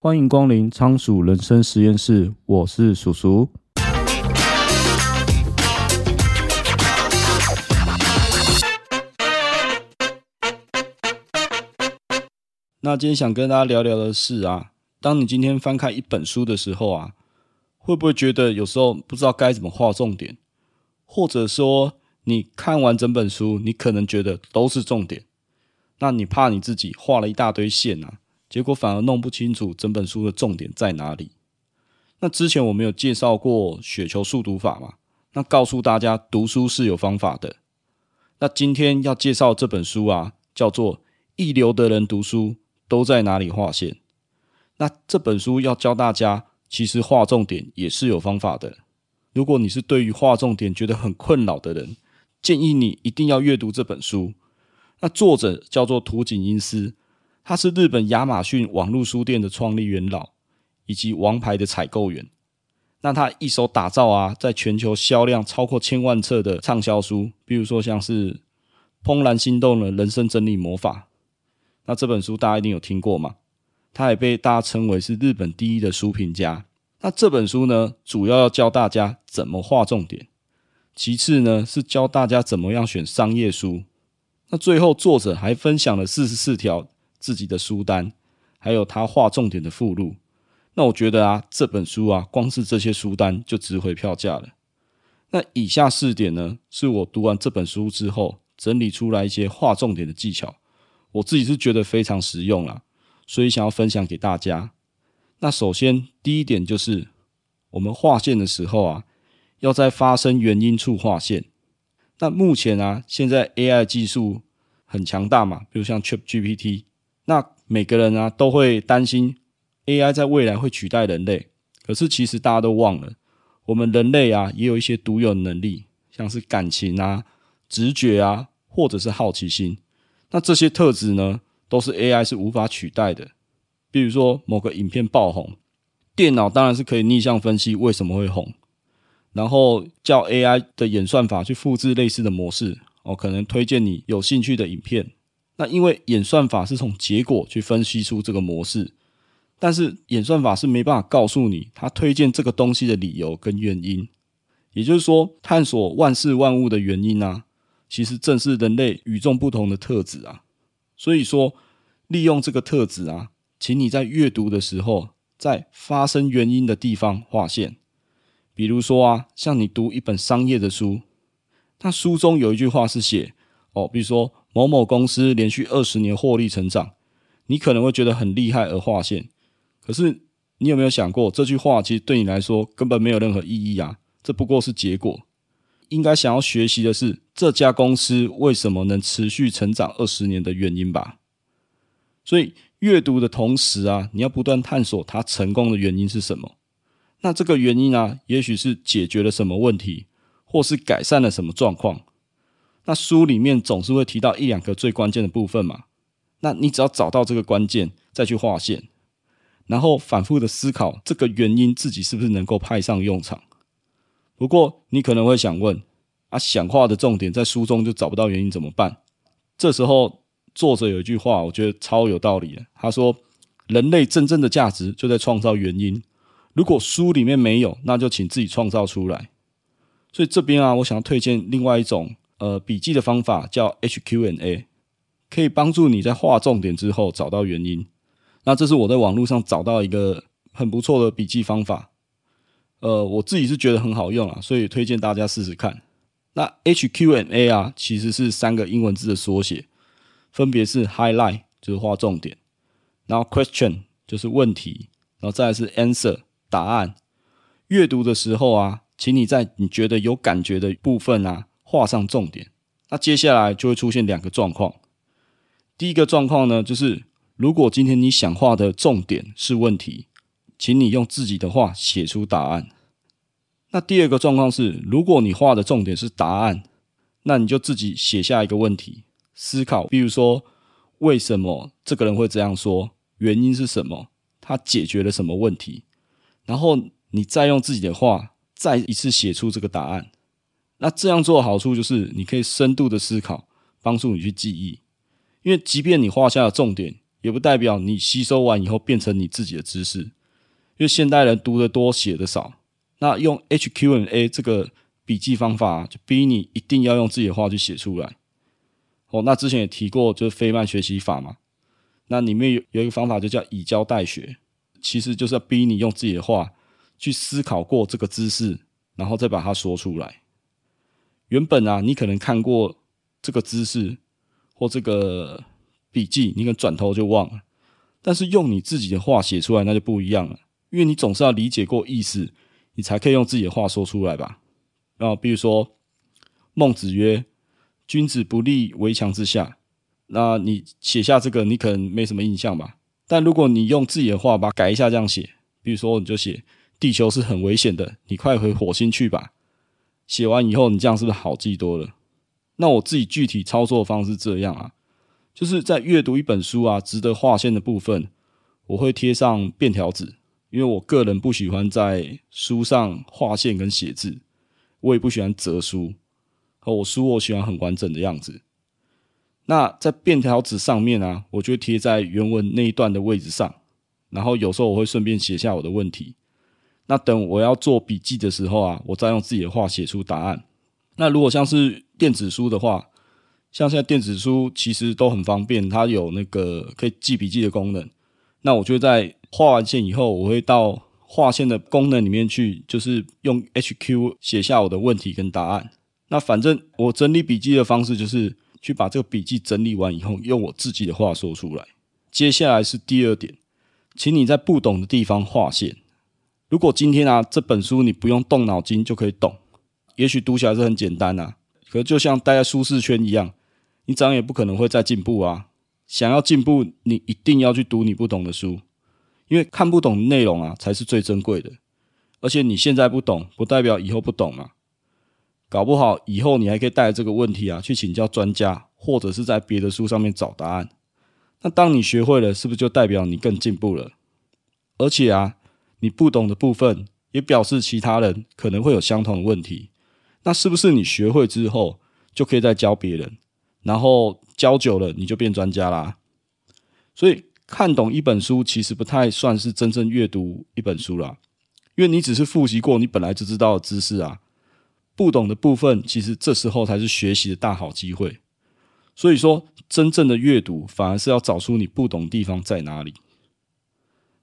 欢迎光临仓鼠人生实验室，我是鼠鼠。那今天想跟大家聊聊的是啊，当你今天翻开一本书的时候啊，会不会觉得有时候不知道该怎么画重点，或者说你看完整本书，你可能觉得都是重点，那你怕你自己画了一大堆线啊？结果反而弄不清楚整本书的重点在哪里。那之前我们有介绍过雪球速读法嘛？那告诉大家读书是有方法的。那今天要介绍这本书啊，叫做《一流的人读书都在哪里划线》。那这本书要教大家，其实划重点也是有方法的。如果你是对于划重点觉得很困扰的人，建议你一定要阅读这本书。那作者叫做土井英司。他是日本亚马逊网络书店的创立元老，以及王牌的采购员。那他一手打造啊，在全球销量超过千万册的畅销书，比如说像是《怦然心动的人生整理魔法》。那这本书大家一定有听过嘛？他也被大家称为是日本第一的书评家。那这本书呢，主要要教大家怎么画重点，其次呢是教大家怎么样选商业书。那最后作者还分享了四十四条。自己的书单，还有他画重点的附录，那我觉得啊，这本书啊，光是这些书单就值回票价了。那以下四点呢，是我读完这本书之后整理出来一些画重点的技巧，我自己是觉得非常实用啦，所以想要分享给大家。那首先第一点就是，我们画线的时候啊，要在发生原因处画线。那目前啊，现在 AI 技术很强大嘛，比如像 ChatGPT。那每个人啊都会担心 AI 在未来会取代人类，可是其实大家都忘了，我们人类啊也有一些独有的能力，像是感情啊、直觉啊，或者是好奇心。那这些特质呢，都是 AI 是无法取代的。比如说某个影片爆红，电脑当然是可以逆向分析为什么会红，然后叫 AI 的演算法去复制类似的模式，哦，可能推荐你有兴趣的影片。那因为演算法是从结果去分析出这个模式，但是演算法是没办法告诉你他推荐这个东西的理由跟原因。也就是说，探索万事万物的原因啊，其实正是人类与众不同的特质啊。所以说，利用这个特质啊，请你在阅读的时候，在发生原因的地方划线。比如说啊，像你读一本商业的书，那书中有一句话是写哦，比如说。某某公司连续二十年获利成长，你可能会觉得很厉害而划线。可是你有没有想过，这句话其实对你来说根本没有任何意义啊？这不过是结果。应该想要学习的是这家公司为什么能持续成长二十年的原因吧。所以阅读的同时啊，你要不断探索它成功的原因是什么。那这个原因啊，也许是解决了什么问题，或是改善了什么状况。那书里面总是会提到一两个最关键的部分嘛，那你只要找到这个关键，再去画线，然后反复的思考这个原因自己是不是能够派上用场。不过你可能会想问，啊，想画的重点在书中就找不到原因怎么办？这时候作者有一句话，我觉得超有道理的，他说：人类真正的价值就在创造原因，如果书里面没有，那就请自己创造出来。所以这边啊，我想要推荐另外一种。呃，笔记的方法叫 H Q N A，可以帮助你在画重点之后找到原因。那这是我在网络上找到一个很不错的笔记方法，呃，我自己是觉得很好用啊，所以推荐大家试试看。那 H Q N A 啊，其实是三个英文字的缩写，分别是 Highlight 就是画重点，然后 Question 就是问题，然后再是 Answer 答案。阅读的时候啊，请你在你觉得有感觉的部分啊。画上重点，那接下来就会出现两个状况。第一个状况呢，就是如果今天你想画的重点是问题，请你用自己的话写出答案。那第二个状况是，如果你画的重点是答案，那你就自己写下一个问题，思考，比如说为什么这个人会这样说，原因是什么，他解决了什么问题，然后你再用自己的话再一次写出这个答案。那这样做的好处就是，你可以深度的思考，帮助你去记忆。因为即便你画下了重点，也不代表你吸收完以后变成你自己的知识。因为现代人读得多，写得少，那用 HQNA 这个笔记方法，就逼你一定要用自己的话去写出来。哦，那之前也提过，就是费曼学习法嘛。那里面有有一个方法，就叫以教代学，其实就是要逼你用自己的话去思考过这个知识，然后再把它说出来。原本啊，你可能看过这个姿势或这个笔记，你可能转头就忘了。但是用你自己的话写出来，那就不一样了，因为你总是要理解过意思，你才可以用自己的话说出来吧。然后，比如说孟子曰：“君子不立围墙之下。”那你写下这个，你可能没什么印象吧？但如果你用自己的话把它改一下，这样写，比如说你就写“地球是很危险的，你快回火星去吧”。写完以后，你这样是不是好记多了？那我自己具体操作方式这样啊，就是在阅读一本书啊，值得划线的部分，我会贴上便条纸，因为我个人不喜欢在书上划线跟写字，我也不喜欢折书，和我书我喜欢很完整的样子。那在便条纸上面啊，我就贴在原文那一段的位置上，然后有时候我会顺便写下我的问题。那等我要做笔记的时候啊，我再用自己的话写出答案。那如果像是电子书的话，像现在电子书其实都很方便，它有那个可以记笔记的功能。那我就在画完线以后，我会到划线的功能里面去，就是用 HQ 写下我的问题跟答案。那反正我整理笔记的方式就是。去把这个笔记整理完以后，用我自己的话说出来。接下来是第二点，请你在不懂的地方划线。如果今天啊这本书你不用动脑筋就可以懂，也许读起来是很简单啊，可就像待在舒适圈一样，你长也不可能会再进步啊。想要进步，你一定要去读你不懂的书，因为看不懂内容啊才是最珍贵的。而且你现在不懂，不代表以后不懂嘛。搞不好以后你还可以带着这个问题啊去请教专家，或者是在别的书上面找答案。那当你学会了，是不是就代表你更进步了？而且啊，你不懂的部分也表示其他人可能会有相同的问题。那是不是你学会之后就可以再教别人？然后教久了你就变专家啦？所以看懂一本书其实不太算是真正阅读一本书啦，因为你只是复习过你本来就知道的知识啊。不懂的部分，其实这时候才是学习的大好机会。所以说，真正的阅读反而是要找出你不懂的地方在哪里。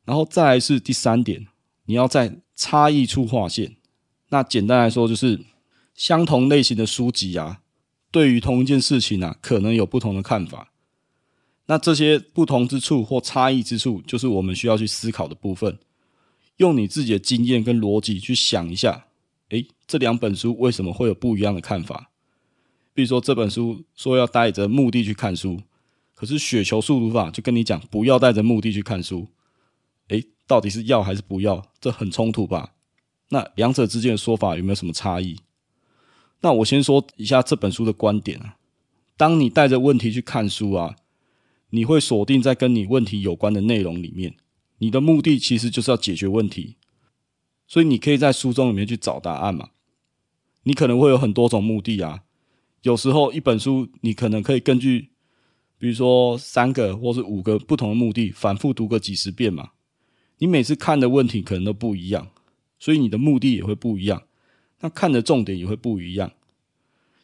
然后再来是第三点，你要在差异处划线。那简单来说，就是相同类型的书籍啊，对于同一件事情啊，可能有不同的看法。那这些不同之处或差异之处，就是我们需要去思考的部分。用你自己的经验跟逻辑去想一下。诶，这两本书为什么会有不一样的看法？比如说这本书说要带着目的去看书，可是雪球速读法就跟你讲不要带着目的去看书。诶，到底是要还是不要？这很冲突吧？那两者之间的说法有没有什么差异？那我先说一下这本书的观点啊。当你带着问题去看书啊，你会锁定在跟你问题有关的内容里面，你的目的其实就是要解决问题。所以你可以在书中里面去找答案嘛？你可能会有很多种目的啊。有时候一本书你可能可以根据，比如说三个或是五个不同的目的，反复读个几十遍嘛。你每次看的问题可能都不一样，所以你的目的也会不一样。那看的重点也会不一样。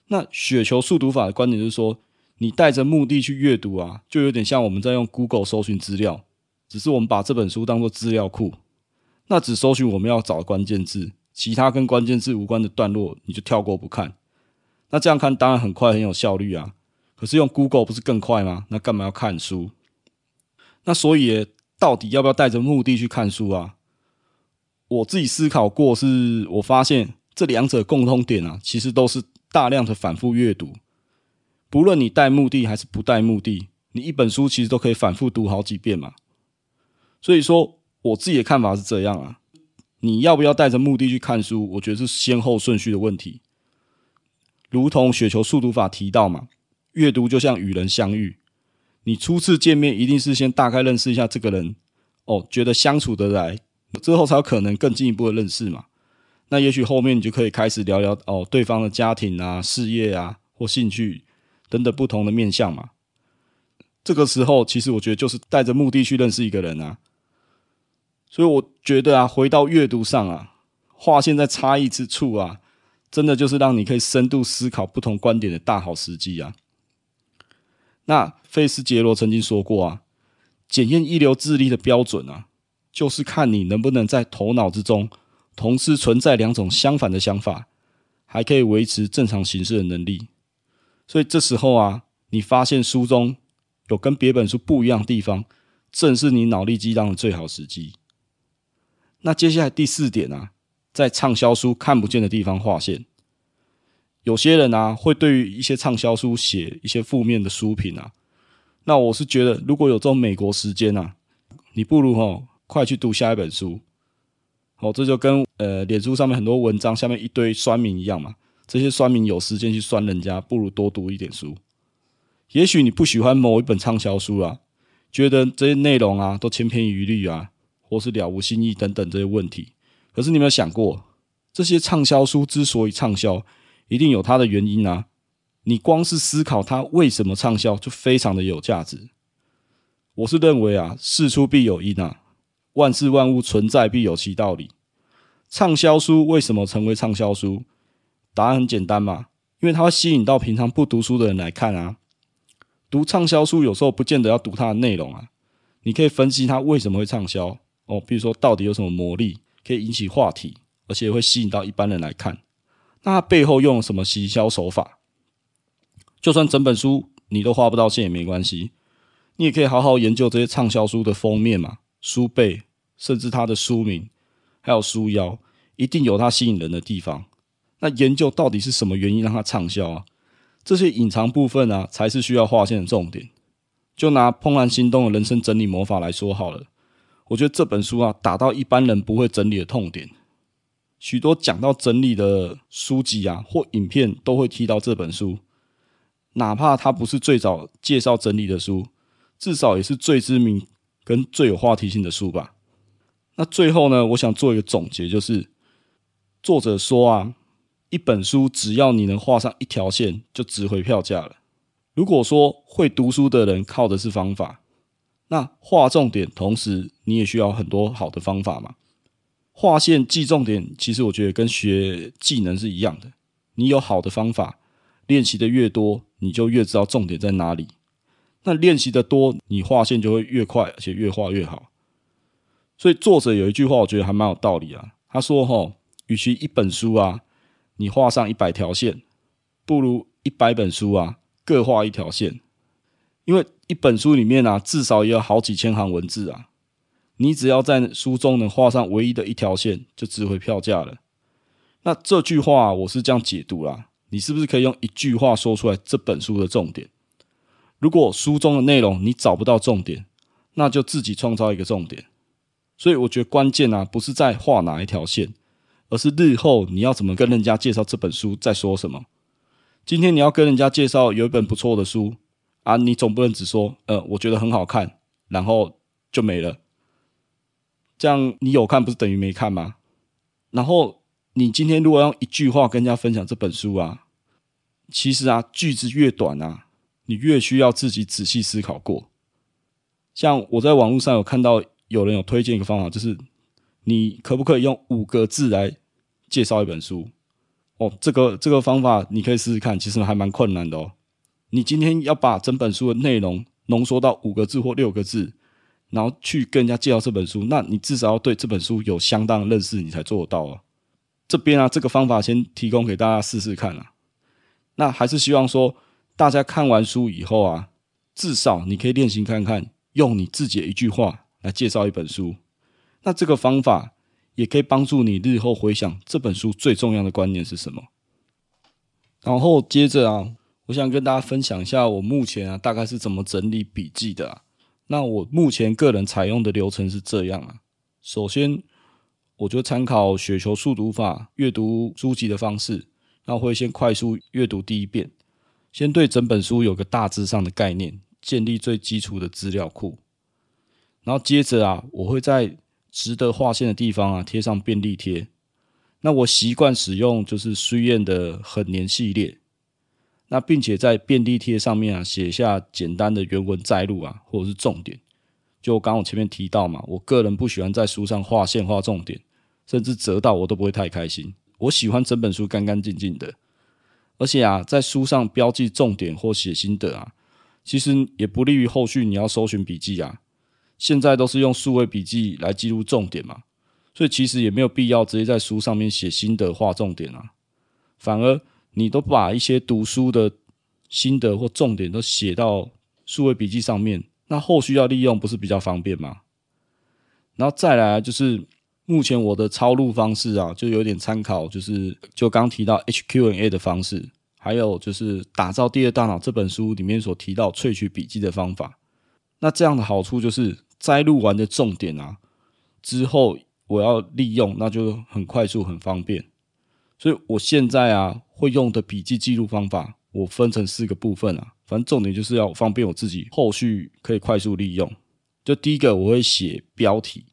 那雪球速读法的观点就是说，你带着目的去阅读啊，就有点像我们在用 Google 搜寻资料，只是我们把这本书当做资料库。那只搜寻我们要找的关键字，其他跟关键字无关的段落你就跳过不看。那这样看当然很快很有效率啊，可是用 Google 不是更快吗？那干嘛要看书？那所以到底要不要带着目的去看书啊？我自己思考过，是我发现这两者共通点啊，其实都是大量的反复阅读。不论你带目的还是不带目的，你一本书其实都可以反复读好几遍嘛。所以说。我自己的看法是这样啊，你要不要带着目的去看书？我觉得是先后顺序的问题。如同雪球速读法提到嘛，阅读就像与人相遇，你初次见面一定是先大概认识一下这个人，哦，觉得相处得来，之后才有可能更进一步的认识嘛。那也许后面你就可以开始聊聊哦，对方的家庭啊、事业啊或兴趣等等不同的面向嘛。这个时候，其实我觉得就是带着目的去认识一个人啊。所以我觉得啊，回到阅读上啊，划线在差异之处啊，真的就是让你可以深度思考不同观点的大好时机啊。那费斯杰罗曾经说过啊，检验一流智力的标准啊，就是看你能不能在头脑之中同时存在两种相反的想法，还可以维持正常行事的能力。所以这时候啊，你发现书中有跟别本书不一样的地方，正是你脑力激荡的最好时机。那接下来第四点啊，在畅销书看不见的地方划线。有些人啊，会对于一些畅销书写一些负面的书评啊。那我是觉得，如果有这种美国时间啊，你不如哦快去读下一本书。哦，这就跟呃脸书上面很多文章下面一堆酸民一样嘛。这些酸民有时间去酸人家，不如多读一点书。也许你不喜欢某一本畅销书啊，觉得这些内容啊都千篇一律啊。或是了无新意等等这些问题，可是你有没有想过，这些畅销书之所以畅销，一定有它的原因啊！你光是思考它为什么畅销，就非常的有价值。我是认为啊，事出必有因啊，万事万物存在必有其道理。畅销书为什么成为畅销书？答案很简单嘛，因为它会吸引到平常不读书的人来看啊。读畅销书有时候不见得要读它的内容啊，你可以分析它为什么会畅销。哦，比如说到底有什么魔力可以引起话题，而且会吸引到一般人来看？那它背后用了什么行销手法？就算整本书你都画不到线也没关系，你也可以好好研究这些畅销书的封面嘛、书背，甚至它的书名，还有书腰，一定有它吸引人的地方。那研究到底是什么原因让它畅销啊？这些隐藏部分啊，才是需要划线的重点。就拿《怦然心动的人生整理魔法》来说好了。我觉得这本书啊，打到一般人不会整理的痛点。许多讲到整理的书籍啊，或影片都会提到这本书，哪怕它不是最早介绍整理的书，至少也是最知名跟最有话题性的书吧。那最后呢，我想做一个总结，就是作者说啊，一本书只要你能画上一条线，就值回票价了。如果说会读书的人靠的是方法。那画重点，同时你也需要很多好的方法嘛。画线记重点，其实我觉得跟学技能是一样的。你有好的方法，练习的越多，你就越知道重点在哪里。那练习的多，你画线就会越快，而且越画越好。所以作者有一句话，我觉得还蛮有道理啊。他说：“吼，与其一本书啊，你画上一百条线，不如一百本书啊，各画一条线。”因为一本书里面啊，至少也有好几千行文字啊，你只要在书中能画上唯一的一条线，就值回票价了。那这句话我是这样解读啦，你是不是可以用一句话说出来这本书的重点？如果书中的内容你找不到重点，那就自己创造一个重点。所以我觉得关键啊，不是在画哪一条线，而是日后你要怎么跟人家介绍这本书，在说什么。今天你要跟人家介绍有一本不错的书。啊，你总不能只说，呃，我觉得很好看，然后就没了。这样你有看不是等于没看吗？然后你今天如果用一句话跟人家分享这本书啊，其实啊，句子越短啊，你越需要自己仔细思考过。像我在网络上有看到有人有推荐一个方法，就是你可不可以用五个字来介绍一本书？哦，这个这个方法你可以试试看，其实还蛮困难的哦。你今天要把整本书的内容浓缩到五个字或六个字，然后去跟人家介绍这本书，那你至少要对这本书有相当的认识，你才做得到啊。这边啊，这个方法先提供给大家试试看啊。那还是希望说，大家看完书以后啊，至少你可以练习看看，用你自己的一句话来介绍一本书。那这个方法也可以帮助你日后回想这本书最重要的观念是什么。然后接着啊。我想跟大家分享一下我目前啊大概是怎么整理笔记的啊。那我目前个人采用的流程是这样啊。首先，我就参考雪球速读法阅读书籍的方式，那会先快速阅读第一遍，先对整本书有个大致上的概念，建立最基础的资料库。然后接着啊，我会在值得划线的地方啊贴上便利贴。那我习惯使用就是书燕的很年系列。那并且在便利贴上面啊写下简单的原文摘录啊，或者是重点。就刚我前面提到嘛，我个人不喜欢在书上画线画重点，甚至折到我都不会太开心。我喜欢整本书干干净净的，而且啊，在书上标记重点或写心得啊，其实也不利于后续你要搜寻笔记啊。现在都是用数位笔记来记录重点嘛，所以其实也没有必要直接在书上面写心得画重点啊，反而你都把一些读书的心得或重点都写到数位笔记上面，那后续要利用不是比较方便吗？然后再来就是目前我的抄录方式啊，就有点参考，就是就刚提到 H Q N A 的方式，还有就是打造第二大脑这本书里面所提到萃取笔记的方法。那这样的好处就是。摘录完的重点啊，之后我要利用，那就很快速、很方便。所以我现在啊，会用的笔记记录方法，我分成四个部分啊。反正重点就是要方便我自己后续可以快速利用。就第一个，我会写标题。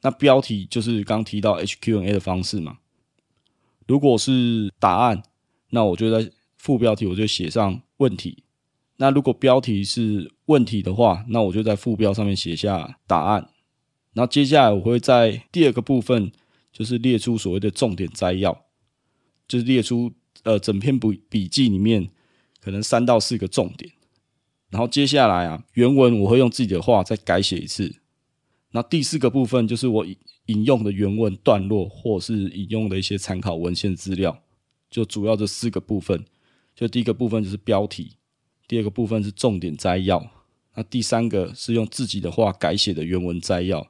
那标题就是刚提到 H Q N A 的方式嘛。如果是答案，那我就在副标题我就写上问题。那如果标题是问题的话，那我就在副标上面写下答案。然后接下来我会在第二个部分，就是列出所谓的重点摘要，就是列出呃整篇笔笔记里面可能三到四个重点。然后接下来啊，原文我会用自己的话再改写一次。那第四个部分就是我引用的原文段落，或是引用的一些参考文献资料，就主要这四个部分。就第一个部分就是标题。第二个部分是重点摘要，那第三个是用自己的话改写的原文摘要，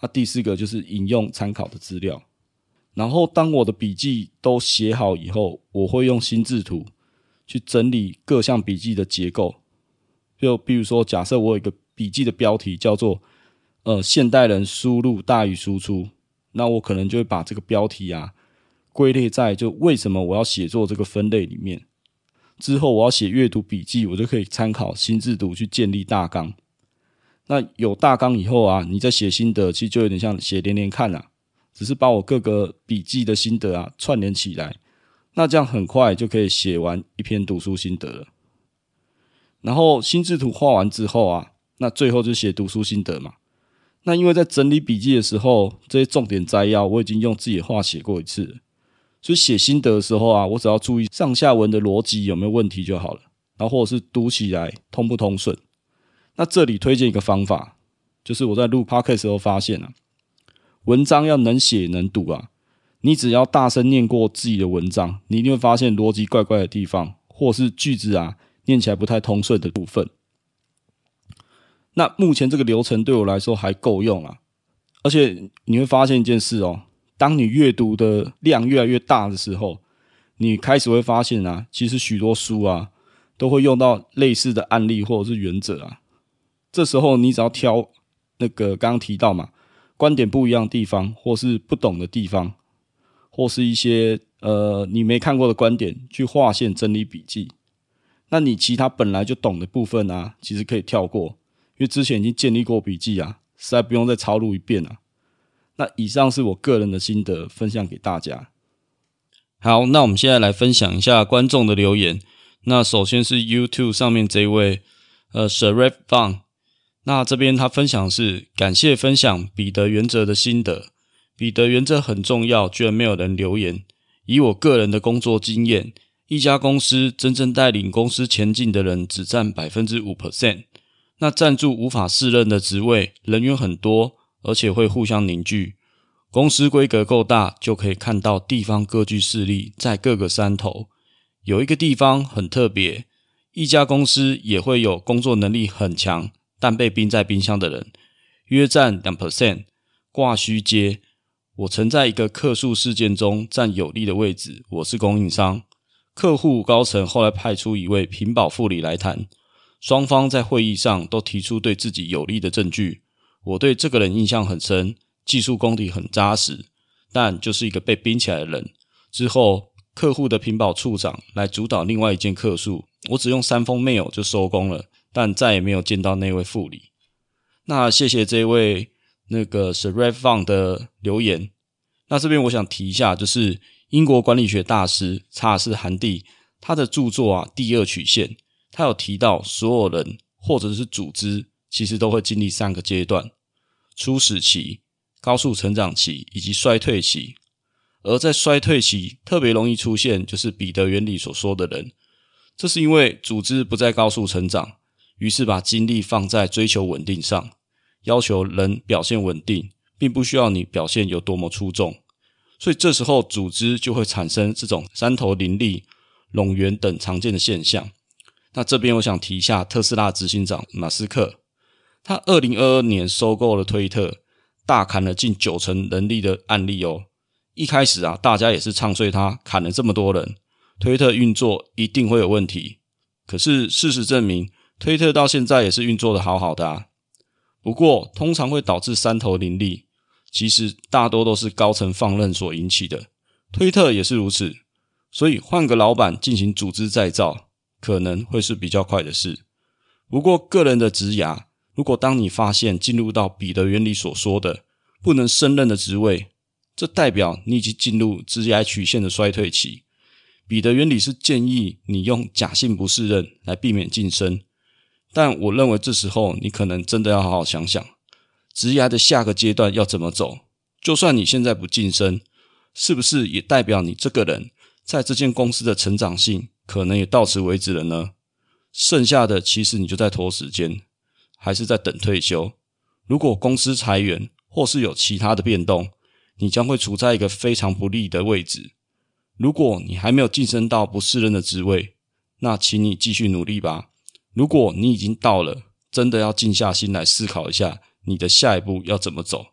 那第四个就是引用参考的资料。然后当我的笔记都写好以后，我会用心智图去整理各项笔记的结构。就比如说，假设我有一个笔记的标题叫做“呃，现代人输入大于输出”，那我可能就会把这个标题啊归类在就为什么我要写作这个分类里面。之后我要写阅读笔记，我就可以参考心智图去建立大纲。那有大纲以后啊，你再写心得，其实就有点像写连连看啊，只是把我各个笔记的心得啊串联起来。那这样很快就可以写完一篇读书心得了。然后心智图画完之后啊，那最后就写读书心得嘛。那因为在整理笔记的时候，这些重点摘要我已经用自己的话写过一次了。所以写心得的时候啊，我只要注意上下文的逻辑有没有问题就好了，然后或者是读起来通不通顺。那这里推荐一个方法，就是我在录 podcast 时候发现啊，文章要能写能读啊，你只要大声念过自己的文章，你一定会发现逻辑怪怪的地方，或是句子啊念起来不太通顺的部分。那目前这个流程对我来说还够用啊，而且你会发现一件事哦。当你阅读的量越来越大的时候，你开始会发现啊，其实许多书啊都会用到类似的案例或者是原则啊。这时候你只要挑那个刚刚提到嘛，观点不一样的地方，或是不懂的地方，或是一些呃你没看过的观点，去划线整理笔记。那你其他本来就懂的部分啊，其实可以跳过，因为之前已经建立过笔记啊，实在不用再抄录一遍啊。那以上是我个人的心得，分享给大家。好，那我们现在来分享一下观众的留言。那首先是 YouTube 上面这位，呃，Sharif Fang。那这边他分享是感谢分享彼得原则的心得。彼得原则很重要，居然没有人留言。以我个人的工作经验，一家公司真正带领公司前进的人只占百分之五 percent。那站住无法胜任的职位，人员很多。而且会互相凝聚。公司规格够大，就可以看到地方各具势力在各个山头。有一个地方很特别，一家公司也会有工作能力很强，但被冰在冰箱的人，约占两 percent。挂虚接，我曾在一个客诉事件中占有利的位置，我是供应商。客户高层后来派出一位屏保副理来谈，双方在会议上都提出对自己有利的证据。我对这个人印象很深，技术功底很扎实，但就是一个被冰起来的人。之后，客户的屏保处长来主导另外一件客诉，我只用三封 mail 就收工了，但再也没有见到那位副理。那谢谢这位那个 Sharif Fang 的留言。那这边我想提一下，就是英国管理学大师查尔斯·韩蒂他的著作啊，第二曲线，他有提到所有人或者是组织，其实都会经历三个阶段：初始期、高速成长期以及衰退期。而在衰退期特别容易出现，就是彼得原理所说的人。这是因为组织不再高速成长，于是把精力放在追求稳定上，要求人表现稳定，并不需要你表现有多么出众。所以这时候组织就会产生这种三头林立、冗员等常见的现象。那这边我想提一下特斯拉执行长马斯克，他二零二二年收购了推特，大砍了近九成人力的案例哦。一开始啊，大家也是唱衰他，砍了这么多人。推特运作一定会有问题，可是事实证明，推特到现在也是运作的好好的啊。不过，通常会导致三头林立，其实大多都是高层放任所引起的。推特也是如此，所以换个老板进行组织再造，可能会是比较快的事。不过，个人的职涯，如果当你发现进入到彼得原理所说的不能胜任的职位，这代表你已经进入职涯曲线的衰退期。彼得原理是建议你用假性不适任来避免晋升，但我认为这时候你可能真的要好好想想，职涯的下个阶段要怎么走。就算你现在不晋升，是不是也代表你这个人在这间公司的成长性可能也到此为止了呢？剩下的其实你就在拖时间，还是在等退休。如果公司裁员或是有其他的变动，你将会处在一个非常不利的位置。如果你还没有晋升到不适任的职位，那请你继续努力吧。如果你已经到了，真的要静下心来思考一下你的下一步要怎么走。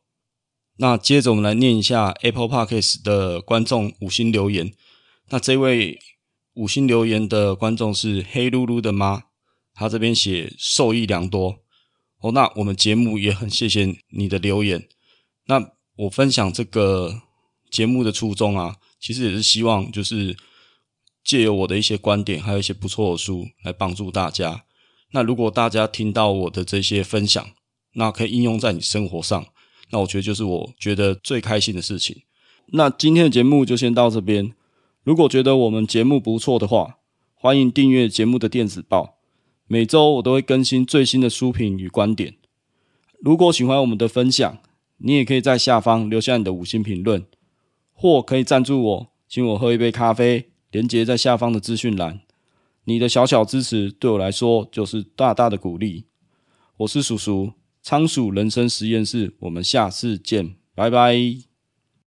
那接着我们来念一下 Apple Podcast 的观众五星留言。那这位五星留言的观众是黑噜噜的妈，他这边写受益良多。哦，那我们节目也很谢谢你的留言。那我分享这个节目的初衷啊。其实也是希望，就是借由我的一些观点，还有一些不错的书来帮助大家。那如果大家听到我的这些分享，那可以应用在你生活上，那我觉得就是我觉得最开心的事情。那今天的节目就先到这边。如果觉得我们节目不错的话，欢迎订阅节目的电子报，每周我都会更新最新的书评与观点。如果喜欢我们的分享，你也可以在下方留下你的五星评论。或可以赞助我，请我喝一杯咖啡，连结在下方的资讯栏。你的小小支持对我来说就是大大的鼓励。我是叔叔，仓鼠人生实验室，我们下次见，拜拜。